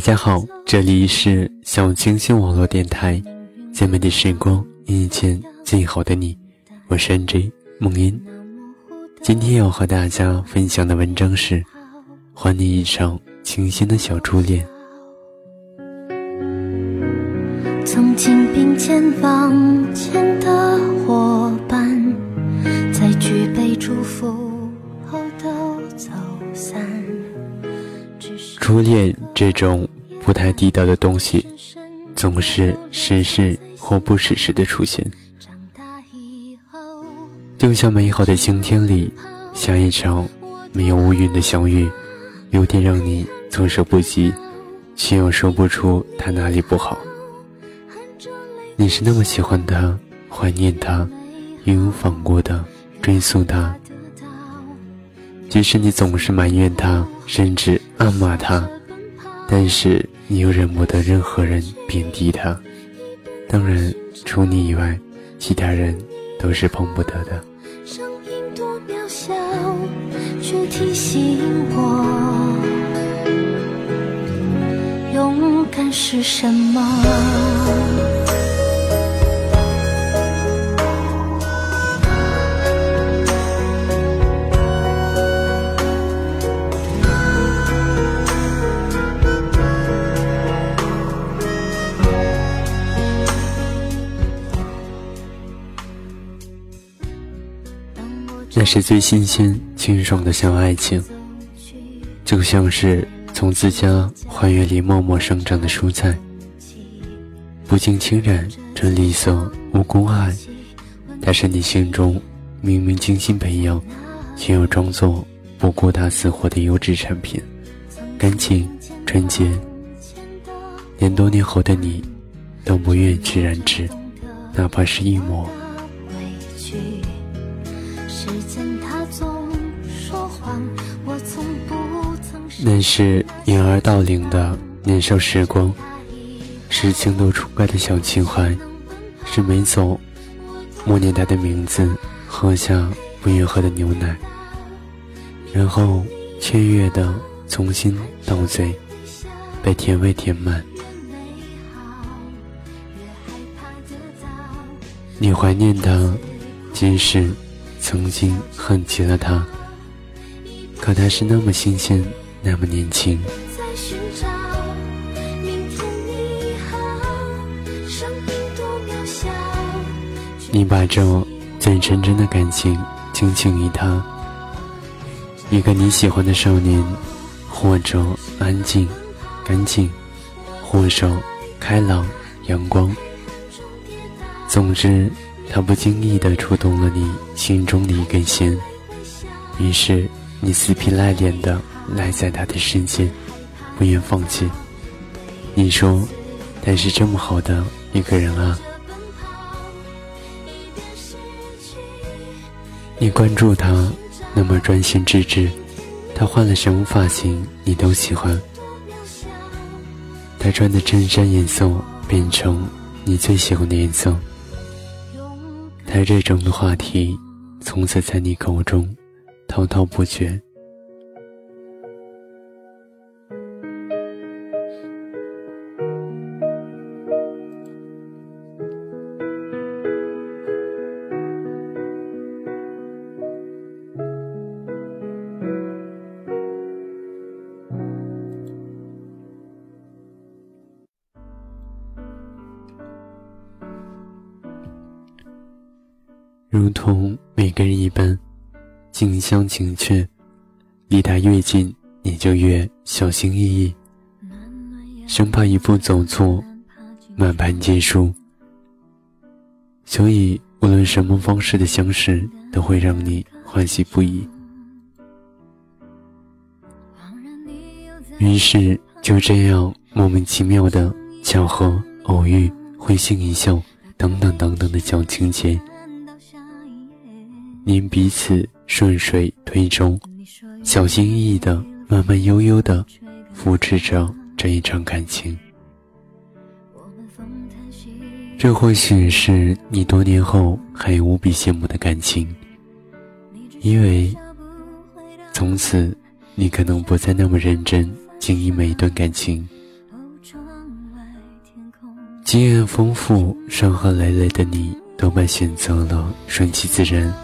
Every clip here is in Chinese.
大家好，这里是小清新网络电台，最美的时光遇见最好的你，我是 NJ 梦音。今天要和大家分享的文章是《还你一场清新的小初恋》。曾经并肩往前的伙伴，在举杯祝福后都走散。初恋这种不太地道的东西，总是时时或不时时的出现。就像美好的晴天里下一场没有乌云的相遇，有点让你措手不及，却又说不出他哪里不好。你是那么喜欢他，怀念他，义无反顾的追溯他。即使你总是埋怨他，甚至暗骂他，但是你又忍不得任何人贬低他。当然，除你以外，其他人都是碰不得的。声音多渺小，却提醒我，勇敢是什么。那是最新鲜、清爽的小爱情，就像是从自家花园里默默生长的蔬菜，不经侵染，纯绿色，无公害。但是你心中明明精心培养，却又装作不顾它死活的优质产品，干净、纯洁，连多年后的你都不愿意去染指，哪怕是一抹。那是婴儿到龄的年少时光，是情窦初开的小情怀，是没走，默念他的名字，喝下不愿喝的牛奶，然后雀跃的从心到嘴，被甜味填满。你怀念他，即使曾经恨极了他，可他是那么新鲜。那么年轻。你把这最纯真的感情倾情于他，一个你喜欢的少年，或者安静、干净，或者开朗、阳光。总之，他不经意地触动了你心中的一根弦，于是你死皮赖脸的。赖在他的身前，不愿放弃。你说，他是这么好的一个人啊。你关注他，那么专心致志。他换了什么发型，你都喜欢。他穿的衬衫颜色变成你最喜欢的颜色。他这种的话题，从此在你口中滔滔不绝。如同每个人一般，近乡情怯，离他越近，你就越小心翼翼，生怕一步走错，满盘皆输。所以，无论什么方式的相识，都会让你欢喜不已。于是，就这样莫名其妙的巧合、偶遇、会心一笑，等等等等的小情节。您彼此顺水推舟，小心翼翼的，慢慢悠悠的扶持着这一场感情。这或许是你多年后还无比羡慕的感情，因为从此你可能不再那么认真经营每一段感情。经验丰富、伤痕累累的你，多半选择了顺其自然，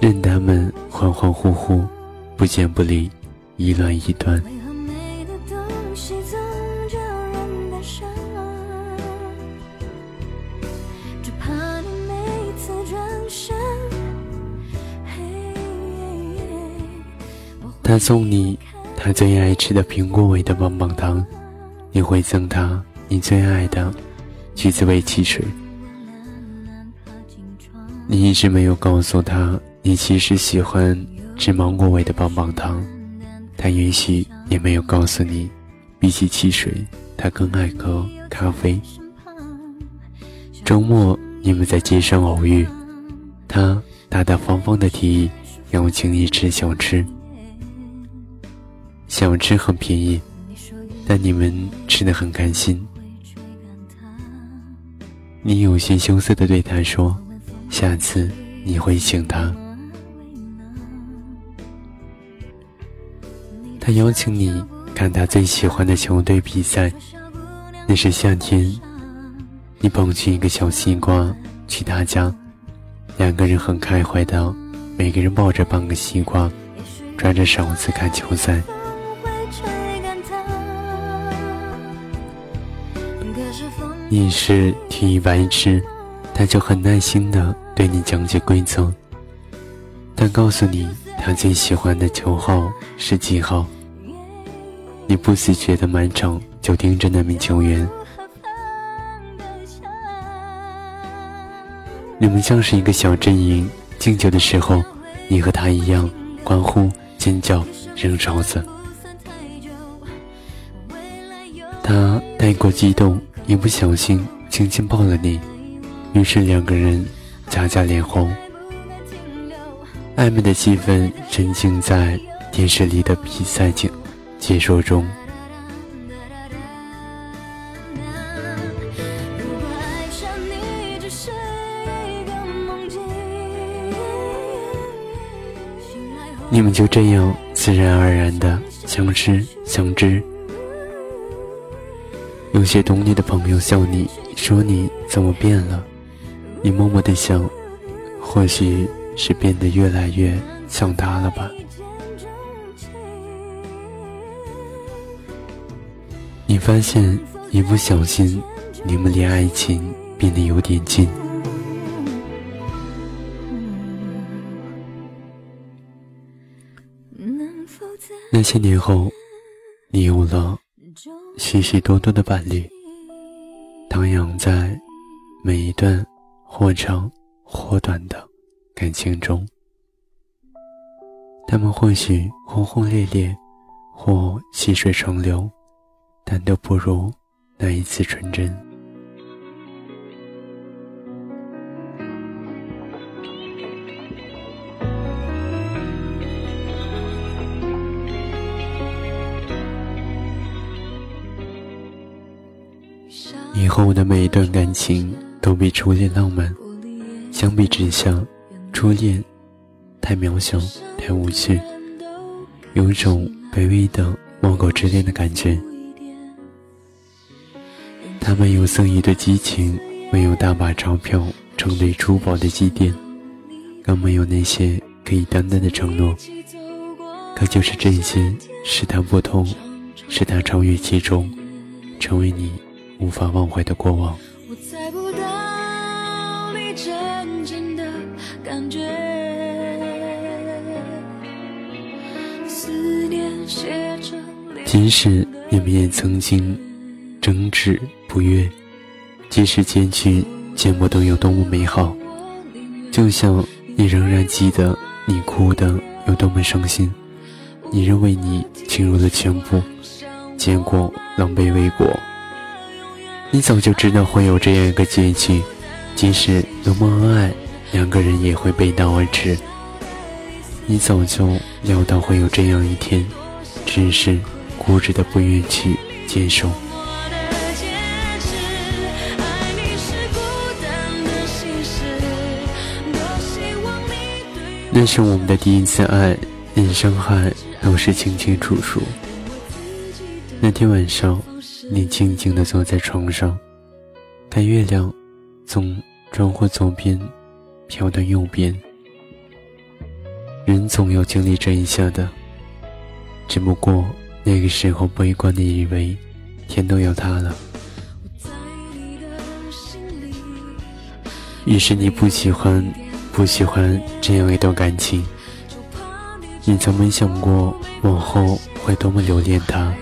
任他们恍恍惚惚、不见不离、一乱一端。他送你他最爱吃的苹果味的棒棒糖，你会赠他。你最爱的橘子味汽水，你一直没有告诉他，你其实喜欢吃芒果味的棒棒糖。他也许也没有告诉你，比起汽水，他更爱喝咖啡。周末你们在街上偶遇，他大大方方的提议让我请你吃小吃，小吃很便宜，但你们吃的很开心。你有些羞涩的对他说：“下次你会请他。”他邀请你看他最喜欢的球队比赛。那是夏天，你捧起一个小西瓜去他家，两个人很开怀的，每个人抱着半个西瓜，抓着勺子看球赛。你是体育白痴，他就很耐心的对你讲解规则。他告诉你他最喜欢的球号是几号。你不自觉的满场就盯着那名球员。你们像是一个小阵营，敬酒的时候，你和他一样欢呼、尖叫、扔勺子。他太过激动。一不小心轻轻抱了你，于是两个人夹夹脸红，暧昧的气氛沉浸在电视里的比赛解解说中。你们就这样自然而然的相识相知。有些懂你的朋友笑你，说你怎么变了？你默默的想，或许是变得越来越像他了吧。你发现一不小心，你们离爱情变得有点近。那些年后，你有了。许许多多的伴侣，徜徉在每一段或长或短的感情中。他们或许轰轰烈烈，或细水长流，但都不如那一次纯真。以后的每一段感情都比初恋浪漫。相比之下，初恋太渺小，太无趣，有一种卑微的猫狗之恋的感觉。他们有肆意的激情，没有大把钞票成堆珠宝的积淀，更没有那些可以担当的承诺。可就是这些，使他不同，使他超越其中，成为你。无法忘怀的过往。即使你们也曾经争执不悦，即使结局见不得有多么美好，就像你仍然记得你哭的有多么伤心，你认为你倾入了全部，结果狼狈为果。你早就知道会有这样一个结局，即使多么恩爱，两个人也会背道而驰。你早就料到会有这样一天，只是固执的不愿去接受。那是我们的第一次爱，连伤害都是清清楚楚。那天晚上，你静静地坐在床上，看月亮从窗户左边飘到右边。人总有经历这一下的，只不过那个时候悲观的以为天都要塌了。于是你不喜欢，不喜欢这样一段感情。你从没想过往后会多么留恋他。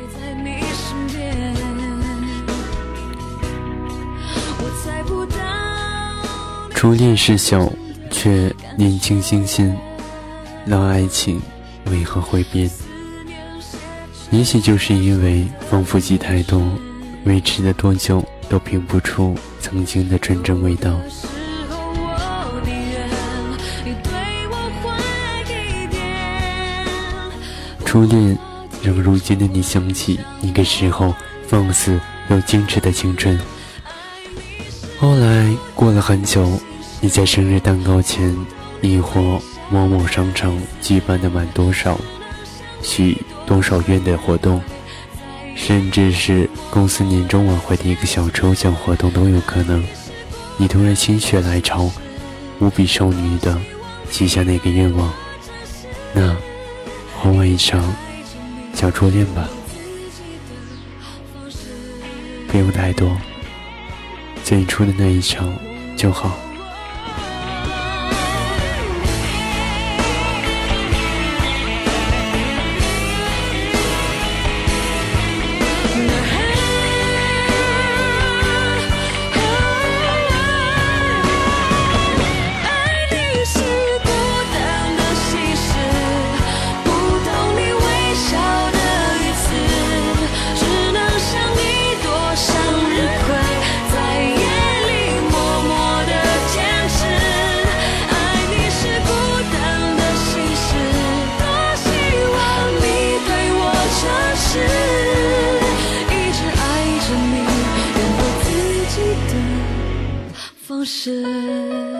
初恋是小，却年轻新鲜。老爱情为何会变？也许就是因为丰富剂太多，维持了多久都品不出曾经的纯真味道。初恋让如今的你想起那个时候放肆又矜持的青春。后来过了很久。你在生日蛋糕前，亦或某某商场举办的满多少、许多少愿的活动，甚至是公司年终晚会的一个小抽奖活动都有可能。你突然心血来潮，无比少女的许下那个愿望，那换我一场小初恋吧，不用太多，最初的那一场就好。是。